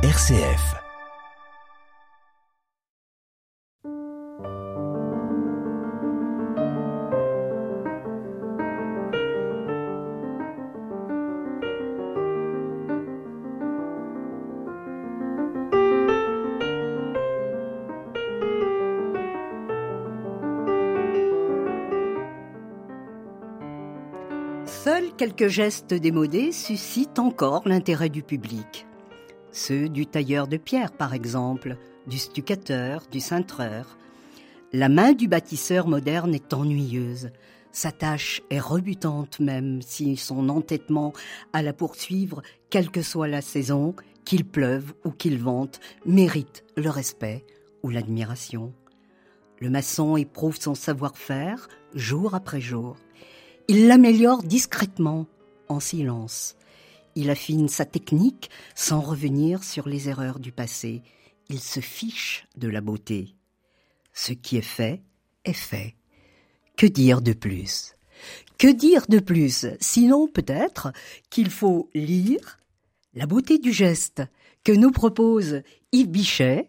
RCF. Seuls quelques gestes démodés suscitent encore l'intérêt du public. Ceux du tailleur de pierre, par exemple, du stuccateur, du cintreur. La main du bâtisseur moderne est ennuyeuse. Sa tâche est rebutante même si son entêtement à la poursuivre, quelle que soit la saison, qu'il pleuve ou qu'il vente, mérite le respect ou l'admiration. Le maçon éprouve son savoir-faire jour après jour. Il l'améliore discrètement, en silence. Il affine sa technique sans revenir sur les erreurs du passé. Il se fiche de la beauté. Ce qui est fait est fait. Que dire de plus? Que dire de plus? Sinon peut-être qu'il faut lire La beauté du geste que nous propose Yves Bichet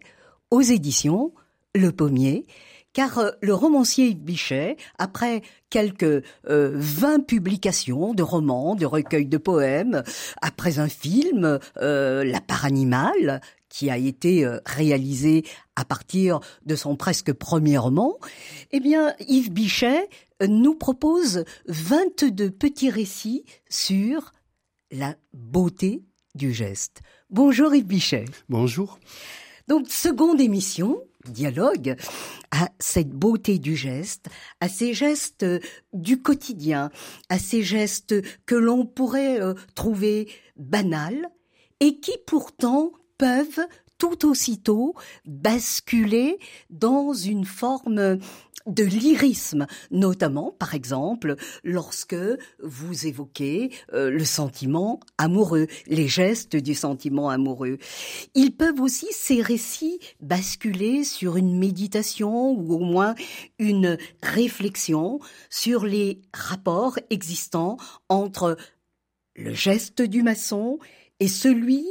aux éditions Le Pommier, car euh, le romancier Yves Bichet, après quelques euh, vingt publications de romans, de recueils de poèmes, après un film, euh, La part animale, qui a été réalisé à partir de son presque premier roman, eh bien, Yves Bichet nous propose 22 petits récits sur la beauté du geste. Bonjour Yves Bichet. Bonjour. Donc, seconde émission, dialogue à cette beauté du geste, à ces gestes du quotidien, à ces gestes que l'on pourrait euh, trouver banals et qui pourtant peuvent tout aussitôt basculer dans une forme de lyrisme, notamment, par exemple, lorsque vous évoquez euh, le sentiment amoureux, les gestes du sentiment amoureux. Ils peuvent aussi, ces récits, basculer sur une méditation ou au moins une réflexion sur les rapports existants entre le geste du maçon et celui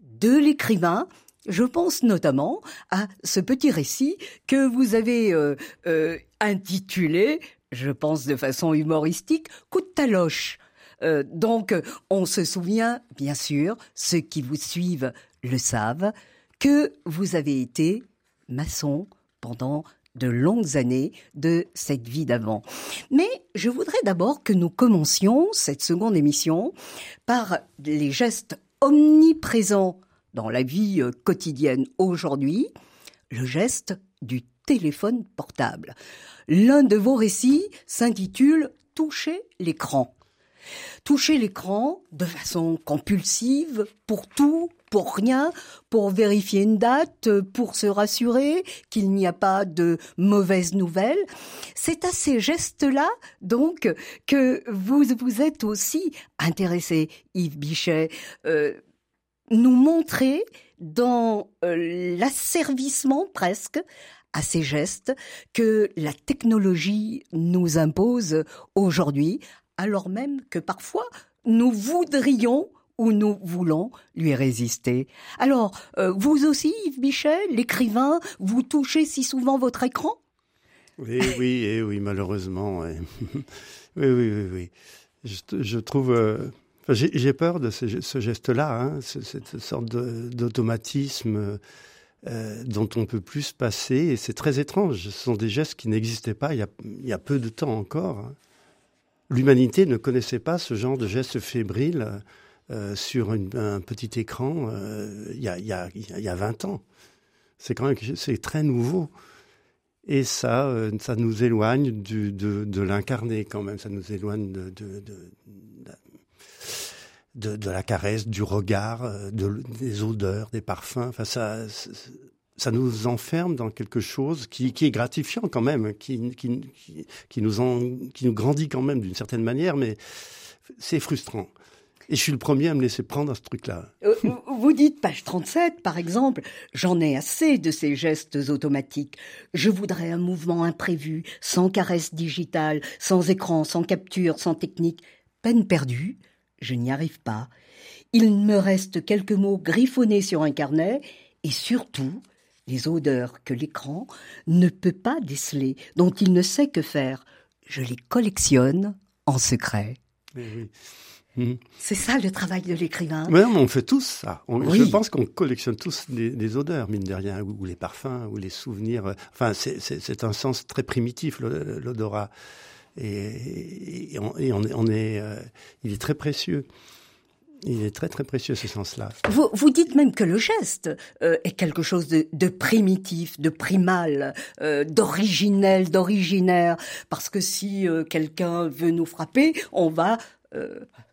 de l'écrivain, je pense notamment à ce petit récit que vous avez euh, euh, intitulé, je pense de façon humoristique, Coup de taloche. Euh, donc, on se souvient, bien sûr, ceux qui vous suivent le savent, que vous avez été maçon pendant de longues années de cette vie d'avant. Mais je voudrais d'abord que nous commencions cette seconde émission par les gestes omniprésents dans la vie euh, quotidienne aujourd'hui, le geste du téléphone portable. L'un de vos récits s'intitule Toucher l'écran. Toucher l'écran de façon compulsive pour tout, pour rien, pour vérifier une date, pour se rassurer qu'il n'y a pas de mauvaises nouvelles. C'est à ces gestes-là, donc, que vous vous êtes aussi intéressé, Yves Bichet. Euh, nous montrer dans euh, l'asservissement presque à ces gestes que la technologie nous impose aujourd'hui, alors même que parfois nous voudrions ou nous voulons lui résister. Alors, euh, vous aussi, Yves Bichet, l'écrivain, vous touchez si souvent votre écran? Oui, oui, et oui, malheureusement. oui, oui, oui, oui. Je, je trouve... Euh, j'ai peur de ce, geste-là, hein, cette sorte d'automatisme euh, dont on peut plus se passer. Et c'est très étrange. Ce sont des gestes qui n'existaient pas il y, a, peu de temps encore. Hein. L'humanité ne connaissait pas ce genre de gestes fébriles euh, sur un petit écran euh, il, y a, il, y a, il y a 20 ans. C'est quand même très nouveau. Et ça, ça nous éloigne de, de l'incarné quand même. Ça nous éloigne de de, la caresse, du regard, euh, de, des odeurs, des parfums. Enfin, ça, ça nous enferme dans quelque chose qui, est gratifiant quand même, qui, qui, qui, nous, en, qui nous grandit quand même d'une certaine manière, mais c'est frustrant. Et je suis le premier à me laisser prendre à ce truc-là. Euh, vous dites, page 37, par exemple, j'en ai assez de ces gestes automatiques. Je voudrais un mouvement imprévu, sans caresse digitale, sans écran, sans capture, sans technique. Peine perdue, je n'y arrive pas. il me reste quelques mots griffonnés sur un carnet et surtout les odeurs que l'écran ne peut pas déceler, dont il ne sait que faire. Je les collectionne en secret. Mhm. C'est ça le travail de l'écrivain. Mais on fait tous ça. Je pense qu'on collectionne tous des, odeurs, mine de rien, ou, les parfums, ou les souvenirs. Enfin, c'est un sens très primitif, l'odorat. Et, on, est, euh, il est très précieux. Il est très très précieux ce sens-là. Vous, dites même que le geste euh, est quelque chose de, primitif, de primal, euh, d'originel, d'originaire, parce que si quelqu'un veut nous frapper, on va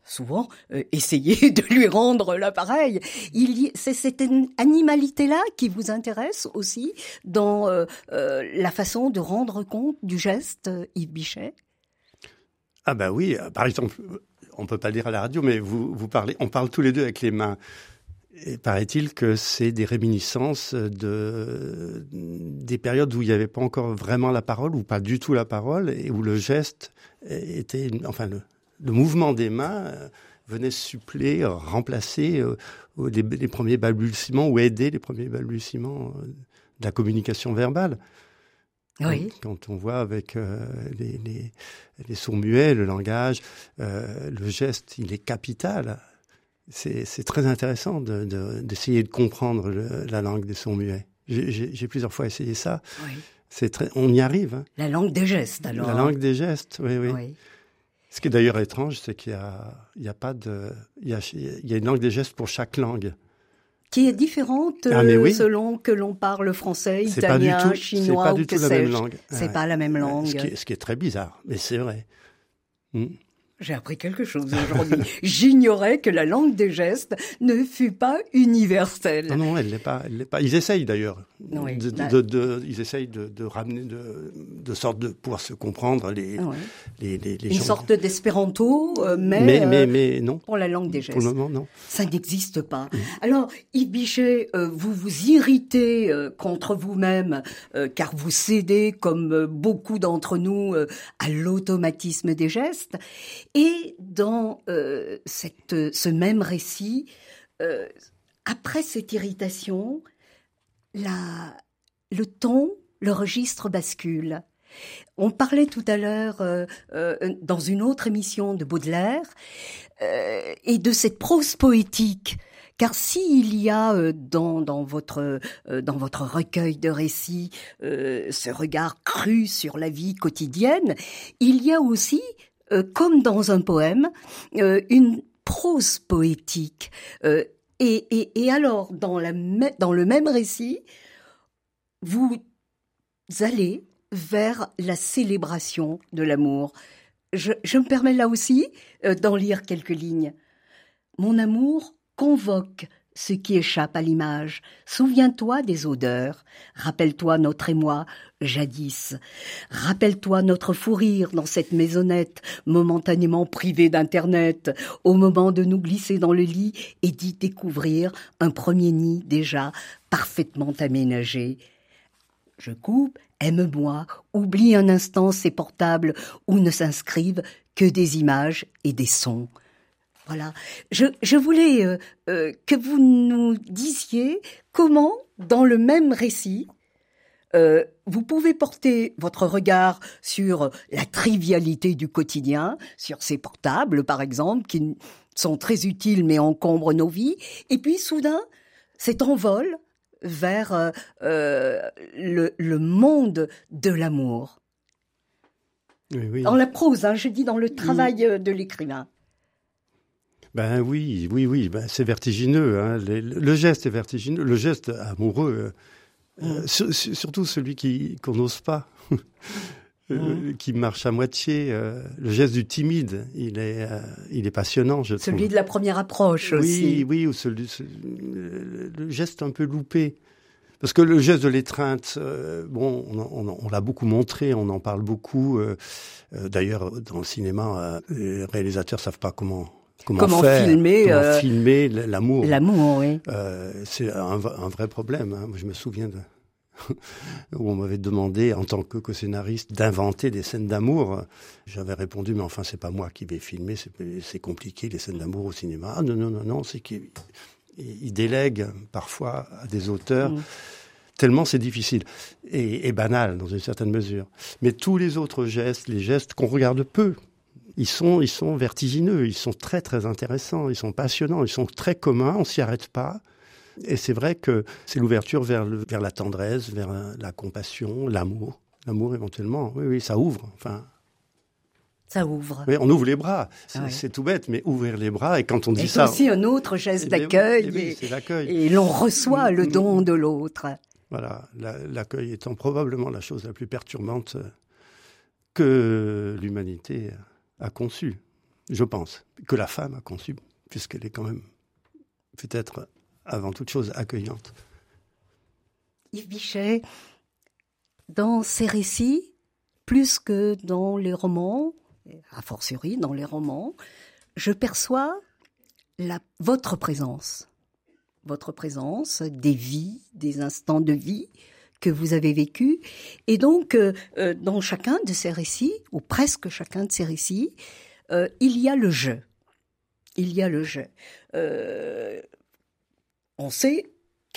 souvent essayer de lui rendre l'appareil. Il c'est cette animalité-là qui vous intéresse aussi dans la façon de rendre compte du geste, Yves Bichet? Ah ben oui, par exemple, on peut pas le dire à la radio, mais vous, vous parlez, on parle tous les deux avec les mains. Et paraît-il que c'est des réminiscences de des périodes où il n'y avait pas encore vraiment la parole ou pas du tout la parole et où le geste était, enfin le, mouvement des mains euh, venait suppléer, remplacer euh, les, premiers balbutiements ou aider les premiers balbutiements euh, de la communication verbale. Oui. Quand, on voit avec euh, les, les, les, sourds muets, le langage, euh, le geste, il est capital. C'est très intéressant d'essayer de, de, comprendre la langue des sourds muets. J'ai plusieurs fois essayé ça. Oui. C'est très, on y arrive. Hein. La langue des gestes, alors. La langue des gestes, oui, oui. oui. Ce qui est d'ailleurs étrange, c'est qu'il y a, il y a pas de, il y a, il y a une langue des gestes pour chaque langue qui est différente ah, euh, selon que l'on parle français, italien, chinois ou que sais-je. C'est pas la même langue. Ce qui, est, ce qui, est, très bizarre, mais c'est vrai. Hmm. J'ai appris quelque chose aujourd'hui. J'ignorais que la langue des gestes ne fut pas universelle. Non, non, elle n'est pas, elle pas. Ils essayent d'ailleurs. Oui, de, bah de, de, ils essayent de, ramener de, sorte de pouvoir se comprendre les, ah les, les, les, Une sorte d'espéranto, euh, mais, mais, mais, mais, non. Pour la langue des gestes. Pour le moment, non. Ça n'existe pas. Mm. Alors, Yves Bichet, euh, vous vous irritez euh, contre vous-même, car vous cédez, comme beaucoup d'entre nous, à l'automatisme des gestes. Et dans euh, cette, ce même récit, euh, après cette irritation, la, le ton, le registre bascule. On parlait tout à l'heure euh, dans une autre émission de Baudelaire et de cette prose poétique car s'il y a dans, dans, votre, dans votre recueil de récits ce regard cru sur la vie quotidienne, il y a aussi euh, comme dans un poème, euh, une prose poétique. Euh, et, alors, dans, le même récit, vous allez vers la célébration de l'amour. Je, me permets là aussi d'en lire quelques lignes. Mon amour convoque ce qui échappe à l'image. Souviens-toi des odeurs. Rappelle-toi notre émoi, jadis. Rappelle-toi notre fou rire dans cette maisonnette, momentanément privée d'Internet, au moment de nous glisser dans le lit et d'y découvrir un premier nid déjà parfaitement aménagé. Je coupe, aime-moi, oublie un instant ces portables où ne s'inscrivent que des images et des sons. Voilà. Je, je voulais euh, euh, que vous nous disiez comment, dans le même récit, euh, vous pouvez porter votre regard sur la trivialité du quotidien, sur ces portables, par exemple, qui sont très utiles mais encombrent nos vies, et puis soudain, cet envol vers le, le, monde de l'amour. Oui, Dans la prose, hein, je dis dans le travail de l'écrivain. Ben oui, oui, oui, ben c'est vertigineux. Hein. le geste est vertigineux, le geste amoureux, euh, euh, surtout celui qui qu'on n'ose pas, euh, qui marche à moitié. le geste du timide, il est, il est passionnant, je celui de la première approche oui, aussi. Oui, oui, ou celui, le geste un peu loupé. Parce que le geste de l'étreinte, bon, on, on, l'a beaucoup montré, on en parle beaucoup. D'ailleurs, dans le cinéma, les réalisateurs savent pas comment Comment, filmer, comment euh, filmer l'amour. L'amour, oui. Euh, c'est un, un, vrai problème. Hein. je me souviens de, où on m'avait demandé, en tant que co-scénariste, d'inventer des scènes d'amour. J'avais répondu, mais enfin, c'est pas moi qui vais filmer, c'est compliqué, les scènes d'amour au cinéma. Ah non, non, non, non, c'est qu'il délègue parfois à des auteurs. Mmh. Tellement c'est difficile et, et banal dans une certaine mesure. Mais tous les autres gestes, les gestes qu'on regarde peu, ils sont, ils sont vertigineux, ils sont très très intéressants, ils sont passionnants, ils sont très communs, on s'y arrête pas. Et c'est vrai que c'est l'ouverture vers, vers la tendresse, vers la compassion, l'amour. L'amour éventuellement, oui, oui, ça ouvre. Enfin, ça ouvre. Oui, on ouvre les bras. C'est ah tout bête, mais ouvrir les bras. Et quand on dit ça. C'est aussi un autre geste eh d'accueil. et, et l'on reçoit le don de l'autre. Voilà, l'accueil étant probablement la chose la plus perturbante que l'humanité a conçue, je pense, que la femme a conçue, puisqu'elle est quand même peut-être avant toute chose accueillante. Yves Bichet, dans ses récits, plus que dans les romans, a fortiori dans les romans, je perçois votre présence. Votre présence, des vies, des instants de vie que vous avez vécus. Et donc, euh, euh, dans chacun de ces récits, ou presque chacun de ces récits, euh, il y a le jeu. Il y a le jeu on sait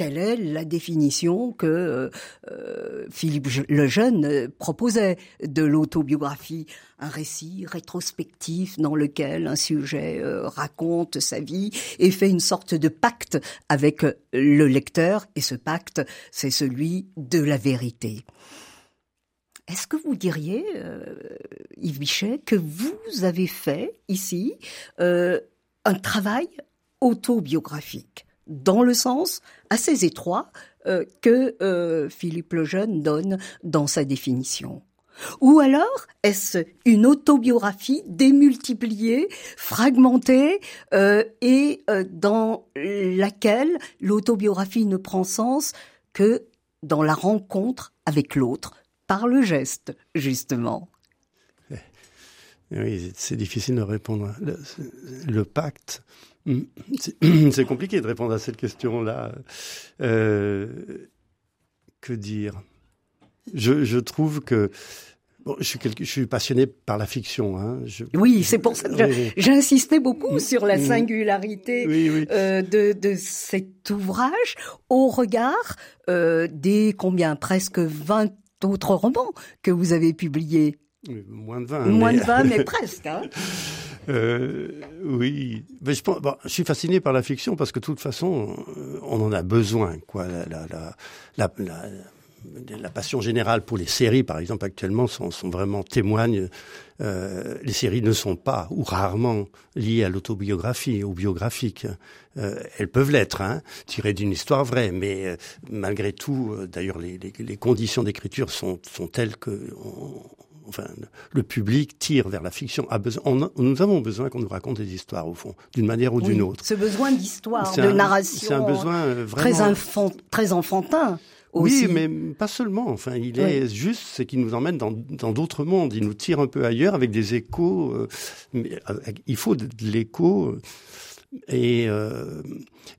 quelle est la définition que euh, euh, Philippe Lejeune euh, proposait de l'autobiographie, un récit rétrospectif dans lequel un sujet raconte sa vie et fait une sorte de pacte avec le lecteur, et ce pacte, c'est celui de la vérité. Est-ce que vous diriez, Yves Bichet, que vous avez fait ici un travail autobiographique? Dans le sens assez étroit euh, que euh, Philippe Lejeune donne dans sa définition. Ou alors, est-ce une autobiographie démultipliée, fragmentée, euh, et dans laquelle l'autobiographie ne prend sens que dans la rencontre avec l'autre, par le geste, justement? Oui, c'est difficile de répondre. le pacte. C'est compliqué de répondre à cette question-là. Euh, que dire? Je, trouve que Bon, je, suis je suis passionné par la fiction. Hein. oui, c'est pour ça que j'insistais beaucoup mm. sur la mm. singularité euh, de, de, cet ouvrage au regard euh, des combien? Presque 20 autres romans que vous avez publiés. Moins de 20. Moins de 20, mais presque. Hein. Euh, oui, je, suis fasciné par la fiction parce que de toute façon, on en a besoin. La, passion générale pour les séries, par exemple, actuellement, sont, sont vraiment témoignent. Euh, les séries ne sont pas ou rarement liées à l'autobiographie, au biographique. Euh, elles peuvent l'être, hein, tirées d'une histoire vraie, mais euh, malgré tout, euh, d'ailleurs, les, conditions d'écriture sont, telles que enfin, le public tire vers la fiction. A besoin, nous avons besoin qu'on nous raconte des histoires, au fond, d'une manière ou d'une autre. Ce besoin d'histoire, de narration. C'est un besoin euh, vraiment... Très, très enfantin. Aussi. Oui, mais pas seulement. Enfin, il est juste, c'est qu'il nous emmène dans d'autres mondes. Il nous tire un peu ailleurs avec des échos. Euh, mais, euh, il faut de l'écho. Et, euh,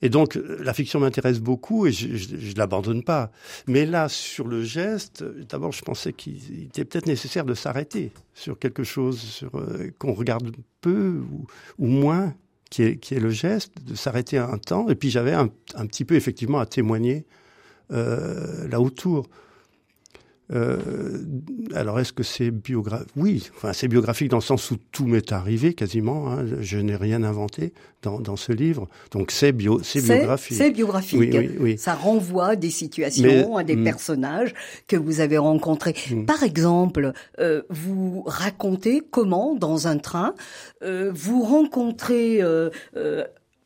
et donc la fiction m'intéresse beaucoup et je, je l'abandonne pas. Mais là, sur le geste, d'abord, je pensais qu'il était peut-être nécessaire de s'arrêter sur quelque chose euh, qu'on regarde peu ou, moins, qui est, qui est, le geste, de s'arrêter un temps. Et puis j'avais un, un, petit peu effectivement à témoigner euh, là autour. Euh, alors, est-ce que c'est biographique Oui, enfin, c'est biographique dans le sens où tout m'est arrivé quasiment. Hein. Je n'ai rien inventé dans, dans, ce livre, donc c'est bio, c'est biographique. C'est biographique. Oui, oui, oui. Ça renvoie à des situations, à des hmm. personnages que vous avez rencontrés. Hmm. Par exemple, euh, vous racontez comment, dans un train, euh, vous rencontrez euh, euh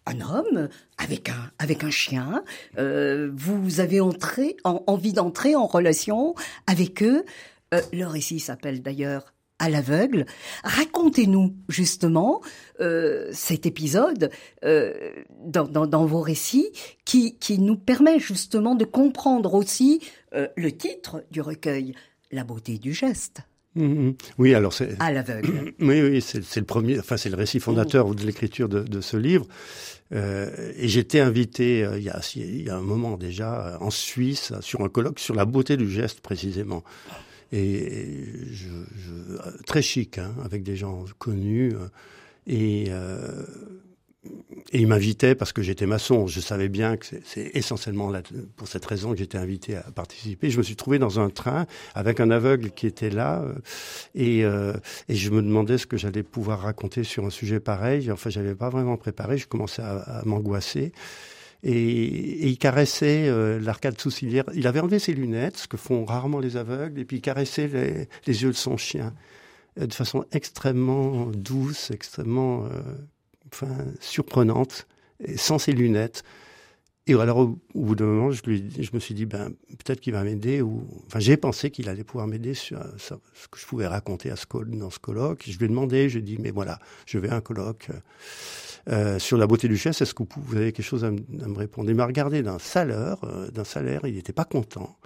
un homme avec un avec un chien. Euh, vous avez entré, en, envie d'entrer en relation avec eux. Euh, le récit s'appelle d'ailleurs à l'aveugle. Racontez-nous justement euh, cet épisode euh, dans, dans, dans, vos récits qui, qui nous permet justement de comprendre aussi euh, le titre du recueil, La beauté du geste. Mhm. Oui, alors c'est à l'aveugle. Oui, oui, c'est le premier, enfin c'est le récit fondateur de l'écriture de, de, ce livre. Euh, et j'étais invité euh, il, y a, il y a un moment déjà euh, en Suisse sur un colloque sur la beauté du geste précisément. Et je, je, très chic, hein, avec des gens connus. Euh, et euh, et il m'invitait parce que j'étais maçon. Je savais bien que c'est essentiellement pour cette raison que j'étais invité à participer. Je me suis trouvé dans un train avec un aveugle qui était là euh, et, euh, et je me demandais ce que j'allais pouvoir raconter sur un sujet pareil. Enfin, j'avais pas vraiment préparé. Je commençais à, m'angoisser. Et, il caressait euh, l'arcade sourcilière. Il avait enlevé ses lunettes, ce que font rarement les aveugles, et puis il caressait les, les yeux de son chien de façon extrêmement douce, extrêmement enfin, surprenante, et sans ses lunettes. Et alors, au, bout d'un moment, je, lui, je me suis dit, ben, peut-être qu'il va m'aider. Ou, enfin, j'ai pensé qu'il allait pouvoir m'aider sur, ce que je pouvais raconter à ce, dans ce colloque. Je lui ai demandé, je lui ai dit, mais voilà, je vais à un colloque euh, sur la beauté du geste. Est-ce que vous avez quelque chose à, me répondre? Il m'a regardé d'un salaire, euh, d'un salaire. Il n'était pas content.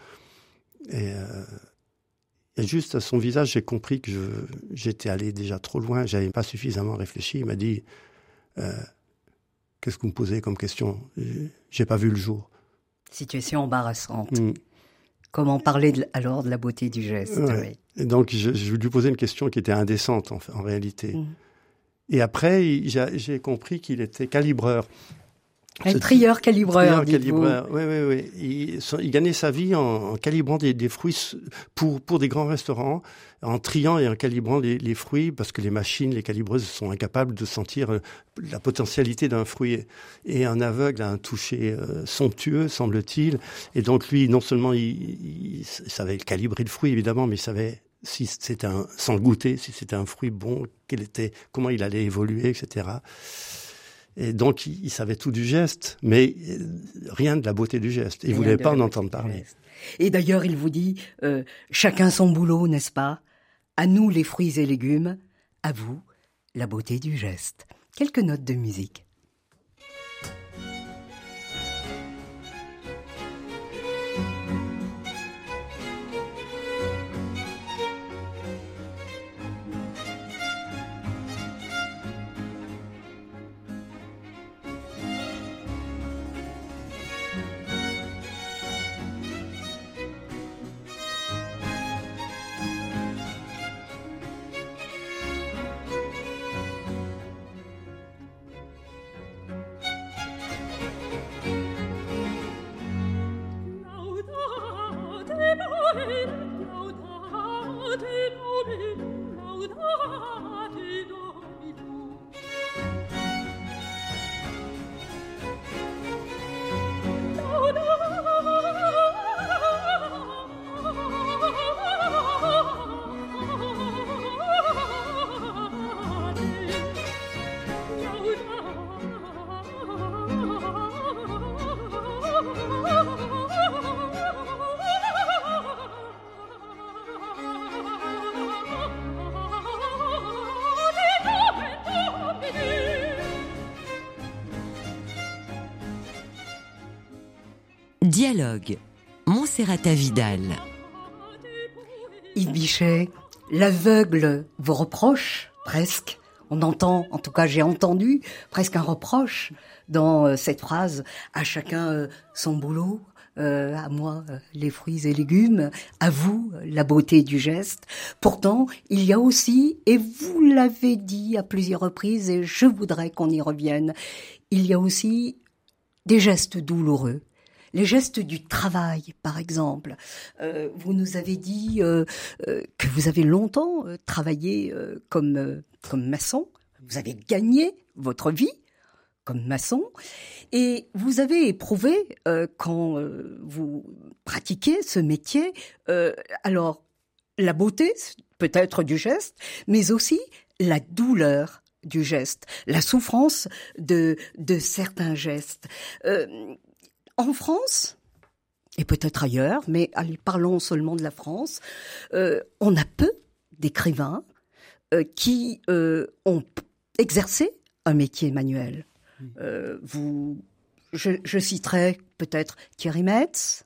Et, euh, et juste à son visage, j'ai compris que j'étais allé déjà trop loin. J'avais pas suffisamment réfléchi. Il m'a dit, euh, qu'est-ce que vous me posez comme question? J'ai pas vu le jour. Situation embarrassante. Mm. Comment parler de, alors de la beauté du geste Et Donc je, je, lui posais une question qui était indécente en, en réalité. Mm. Et après, j'ai compris qu'il était calibreur. Un trieur calibreur. calibreur. Oui, oui, oui. Il, il, gagnait sa vie en, en calibrant des, des, fruits pour pour des grands restaurants, en triant et en calibrant les, les, fruits parce que les machines, les calibreuses sont incapables de sentir euh, la potentialité d'un fruit. Et un aveugle a un toucher euh, somptueux, semble-t-il. Et donc lui, non seulement il, il, savait calibrer le fruit évidemment, mais il savait si c'était un sans goûter, si c'était un fruit bon, quel était, comment il allait évoluer, etc. Et donc, il, savait tout du geste, mais euh, rien de la beauté du geste. Il ne voulait pas en entendre parler. Et d'ailleurs, il vous dit, euh, chacun son boulot, n'est-ce pas? À nous les fruits et légumes, à vous la beauté du geste. Quelques notes de musique. Dialogue. Montserrata Vidal. Yves Bichet, l'aveugle vous reproche, presque. On entend, en tout cas j'ai entendu, presque un reproche dans euh, cette phrase, à chacun euh, son boulot, euh, à moi les fruits et légumes, à vous la beauté du geste. Pourtant, il y a aussi, et vous l'avez dit à plusieurs reprises, et je voudrais qu'on y revienne, il y a aussi des gestes douloureux, les gestes du travail, par exemple. Euh, vous nous avez dit euh, euh, que vous avez longtemps euh, travaillé euh, comme comme maçon. Vous avez gagné votre vie comme maçon et vous avez éprouvé quand vous pratiquez ce métier alors la beauté peut-être du geste mais aussi la douleur du geste, la souffrance de, de certains gestes. Euh, en France, et peut-être ailleurs, mais allez, parlons seulement de la France, euh, on a peu d'écrivains euh, qui euh, ont exercé un métier manuel. Vous, je, je citerai peut-être Thierry Metz,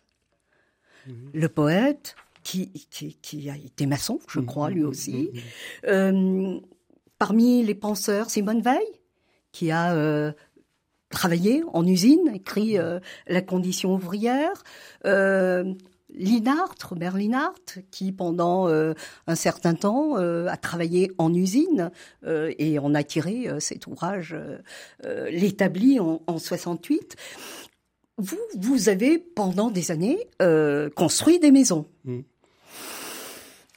mmh. le poète, qui, qui, qui, a été maçon, je Mmh, crois, lui mmh, aussi. mmh, parmi les penseurs, Simone Veil, qui a travaillé en usine, écrit euh, La condition ouvrière. Euh, Linhart, Robert Linhart, qui pendant euh, un certain temps euh, a travaillé en usine euh, et en a tiré cet ouvrage, l'établit en, en 68. Vous, vous avez pendant des années construit des maisons. Mm.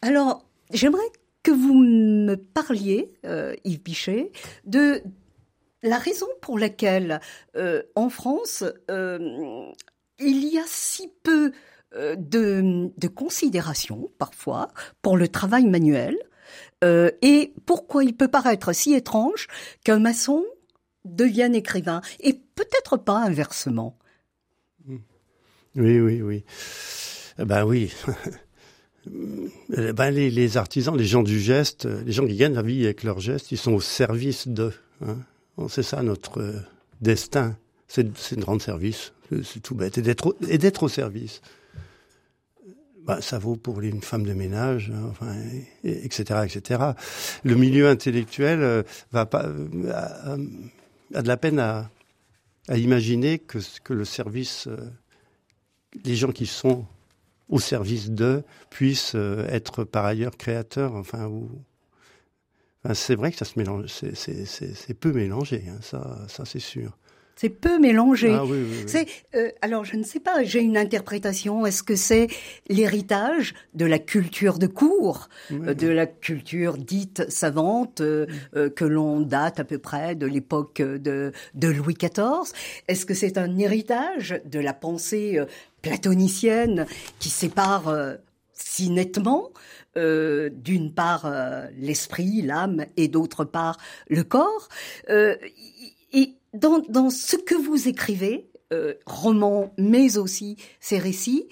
Alors, j'aimerais que vous me parliez, Yves Bichet, de la raison pour laquelle euh, en France, euh, il y a si peu euh, de, considération parfois pour le travail manuel et pourquoi il peut paraître si étrange qu'un maçon devienne écrivain et peut-être pas inversement. Oui, oui, oui. Eh Ben oui. Ben les, artisans, les gens du geste, les gens qui gagnent la vie avec leur geste, ils sont au service de. Hein. C'est ça notre euh, destin. C'est de rendre service. C'est- tout bête. Et d'être au- service. Ben, ça vaut pour une femme de ménage, hein, enfin, et- et- etc., etc. Le milieu intellectuel euh, va pas euh, a, de la peine à, à imaginer que, que le service les gens qui sont au service d'eux puissent être par ailleurs créateurs, enfin, ou... enfin, c'est vrai que ça se mélange, c'est- peu mélangé, hein, ça, ça c'est sûr. C'est peu mélangé. Ah oui, oui, oui. C'est euh, alors je ne sais pas, j'ai une interprétation. Est-ce que c'est l'héritage de la culture de cour, euh, de la culture dite savante euh, que l'on date à peu près de l'époque de, de Louis XIV Est-ce que c'est un héritage de la pensée platonicienne qui sépare si nettement euh, d'une part euh, l'esprit, l'âme et d'autre part le corps. Euh, Et dans, dans ce que vous écrivez, romans, mais aussi ces récits,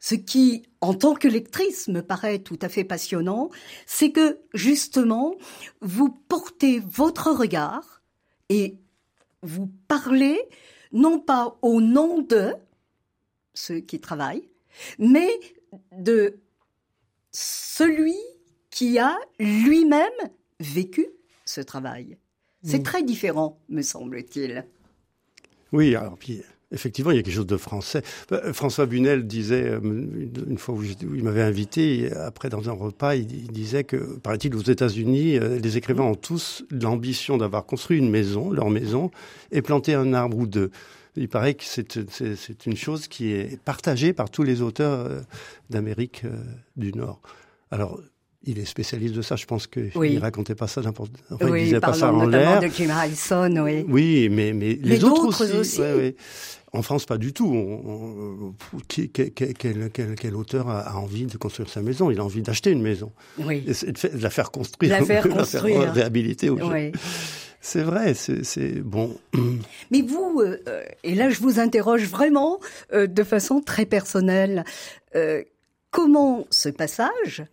ce qui, en tant que lectrice, me paraît tout à fait passionnant, c'est que justement, vous portez votre regard et vous parlez non pas au nom de ceux qui travaillent, mais de celui qui a lui-même vécu ce travail. C'est Mm. très différent, me semble-t-il. Oui, alors puis effectivement, il y a quelque chose de français. Euh, François Bunel disait euh, une fois où, il m'avait invité, après dans un repas, il, il disait que, paraît-il, aux États-Unis, euh, les écrivains ont tous l'ambition d'avoir construit une maison, leur maison, et planté un arbre ou deux. Il paraît que c'est une chose qui est partagée par tous les auteurs euh, d'Amérique euh, du Nord. Alors. Il est spécialiste de ça. Je pense qu'il Oui. ne racontait pas ça n'importe. Enfin, il oui, disait pas ça en l'air. de Jim Harrison, oui. Oui, mais, mais les autres aussi. aussi. ouais, ouais. En France, pas du tout. On- on- qui- quel, quel- quel- quel- quel auteur a, envie de construire sa maison? Il a envie d'acheter une maison Oui. et de, faire- de la faire construire, La faire construire. réhabiliter. oui. C'est vrai, c'est bon. Mais vous, euh, euh, et là je vous interroge vraiment euh, de façon très personnelle, euh, comment ce passage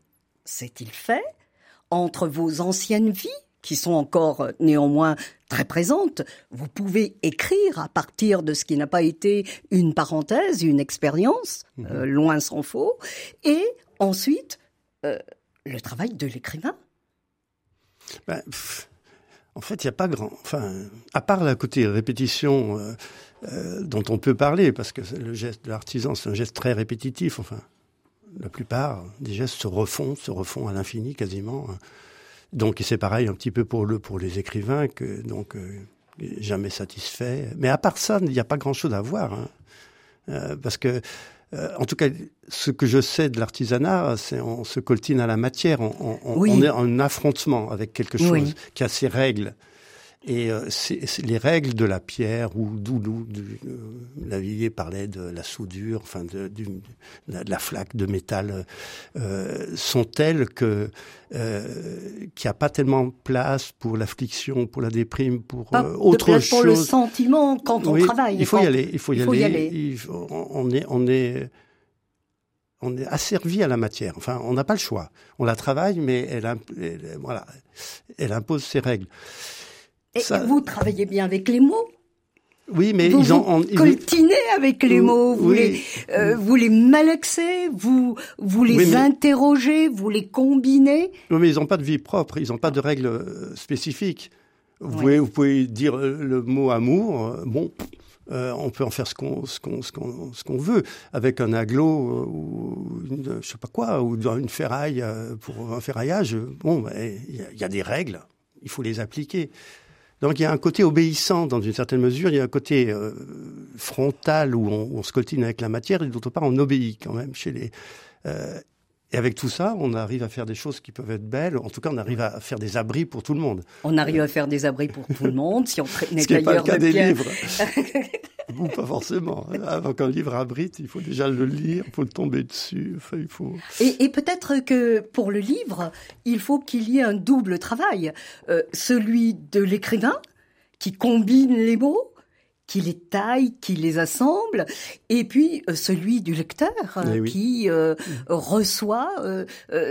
s'est-il fait entre vos anciennes vies, qui sont encore néanmoins très présentes Vous pouvez écrire à partir de ce qui n'a pas été une parenthèse, une expérience, euh, loin s'en faut, et ensuite euh, le travail de l'écrivain? Ben, en fait, il n'y a pas grand. Enfin, à part la côté répétition euh, euh, dont on peut parler, parce que le geste de l'artisan, c'est un geste très répétitif. Enfin, la plupart des gestes se refont, se refont à l'infini quasiment. Donc, c'est pareil un petit peu pour le pour les écrivains donc euh, jamais satisfait. Mais à part ça, il n'y a pas grand-chose à voir, hein. Euh, parce que euh, en tout cas, ce que je sais de l'artisanat, c'est on se coltine à la matière, on, on- on- Oui. on est en affrontement avec quelque chose Oui. qui a ses règles. Et euh, c'est c'est les règles de la pierre ou d'où du, euh, Lavillier parlait de la soudure, enfin de, du, de la, de la flaque de métal, euh, sont telles que euh, qu'il n'y a pas tellement place pour l'affliction, pour la déprime, pour Pas euh, de autre place chose. pour le sentiment quand on Oui, travaille. Il faut y aller. Il faut y il faut aller. y aller. il faut- on est, on est, on est asservi à la matière. Enfin, on n'a pas le choix. On la travaille, mais elle, elle- voilà, elle impose ses règles. Et Ça- vous travaillez bien avec les mots oui, mais vous ils ont vous coltinez avec les mots, vous les euh, vous les malaxez, vous vous les interrogez, vous les combinez. Oui, mais ils n'ont pas de vie propre, ils n'ont pas de règles euh, spécifiques. Vous, pouvez, vous pouvez dire le mot amour, bon, euh, on peut en faire ce qu'on ce qu'on ce qu'on ce qu'on veut avec un aglo ou une, je sais pas quoi ou une ferraille pour un ferraillage. Bon, il y, y, a des règles, il faut les appliquer. Donc il y a un côté obéissant dans une certaine mesure, il y a un côté euh, frontal où on, on, se coltine avec la matière et d'autre part on obéit quand même chez les. Euh, et avec tout ça, on arrive à faire des choses qui peuvent être belles. En tout cas, on arrive à faire des abris pour tout le monde. On arrive à faire des abris pour tout le monde si on n'est d'ailleurs de des livres. Ou pas forcément. Avant qu'un livre abrite, il faut déjà le lire, il faut le tomber dessus. Enfin, il faut. Et, et peut-être que pour le livre, il faut qu'il y ait un double travail, euh, celui de l'écrivain qui combine les mots qui les taille, qui les assemble, et puis euh, celui du lecteur eh qui euh, reçoit euh,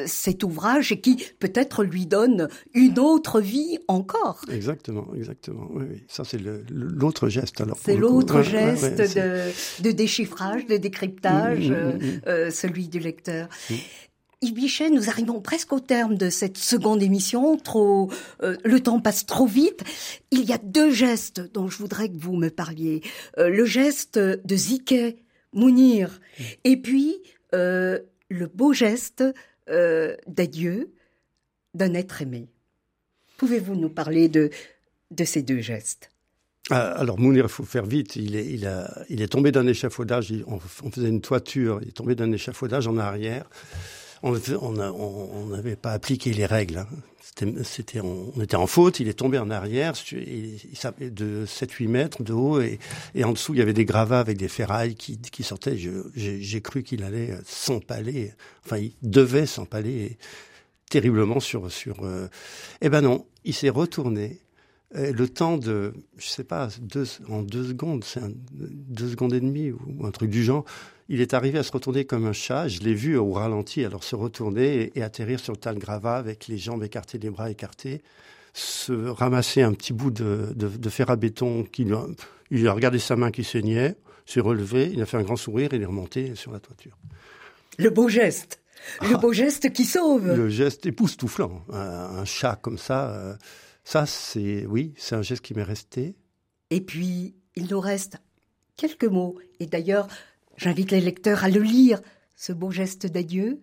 cet ouvrage et qui peut-être lui donne une autre vie encore. Exactement, exactement. Oui, oui. Ça c'est l'autre geste alors. C'est l'autre geste de, de, déchiffrage, de décryptage, mm, mm, mm, celui du lecteur. Yves Bichet, nous arrivons presque au terme de cette seconde émission. Trop, euh, le temps passe trop vite. Il y a deux gestes dont je voudrais que vous me parliez. Euh, le geste de Zike Mounir, et puis euh, le beau geste d'adieu d'un être aimé. Pouvez-vous nous parler de ces deux gestes? Ah, alors Mounir, il faut faire vite. Il est, tombé d'un échafaudage. On, faisait une toiture. Il est tombé d'un échafaudage en arrière on n'avait pas appliqué les règles. Hein. C'était, on, était en faute, il est tombé en arrière, de 7-8 mètres de haut, et, en dessous, il y avait des gravats avec des ferrailles qui, sortaient. j'ai, cru qu'il allait s'empaler, enfin, il devait s'empaler terriblement sur... sur euh... Eh ben non, il s'est retourné, le temps de, je sais pas, deux, en deux secondes, c'est deux secondes et demie ou un truc du genre, il est arrivé à se retourner comme un chat. Je l'ai vu au ralenti, alors se retourner et, atterrir sur le tas de gravats avec les jambes écartées, les bras écartés, se ramasser un petit bout de, fer à béton. Qui, il a regardé sa main qui saignait, s'est relevé, il a fait un grand sourire et il est remonté sur la toiture. Le beau geste. Le ah. beau geste qui sauve. Le geste époustouflant. Un, un chat comme ça. Euh, ça, c'est, oui, c'est un geste qui m'est resté. Et puis, il nous reste quelques mots. Et d'ailleurs, j'invite les lecteurs à le lire, ce beau geste d'adieu.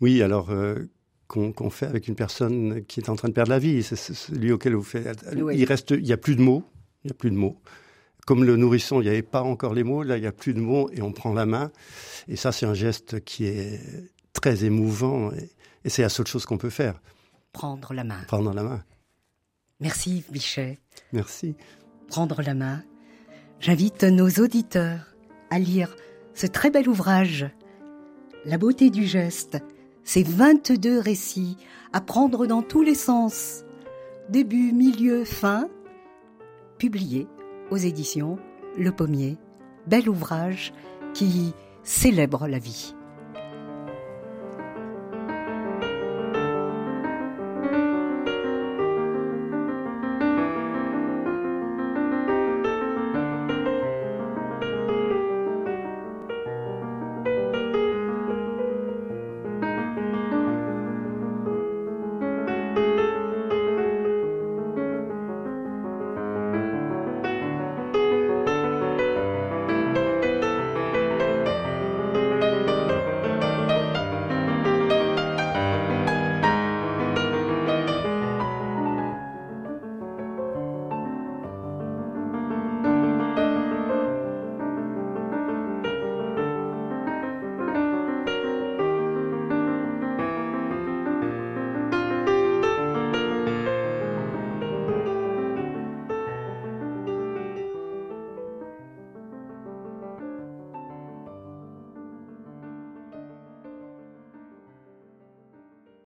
Oui, alors, euh, qu'on fait avec une personne qui est en train de perdre la vie. C'est celui auquel vous faites. Il reste, il n'y a plus de mots. Il n'y a plus de mots. Comme le nourrisson, il n'y avait pas encore les mots. Là, il n'y a plus de mots et on prend la main. Et ça, c'est un geste qui est très émouvant. Et, et c'est la seule chose qu'on peut faire. Prendre la main. Prendre la main. Merci Bichet. Merci. Prendre la main. J'invite nos auditeurs à lire ce très bel ouvrage, La beauté du geste, ces 22 récits à prendre dans tous les sens, début, milieu, fin, publié aux éditions Le Pommier. Bel ouvrage qui célèbre la vie.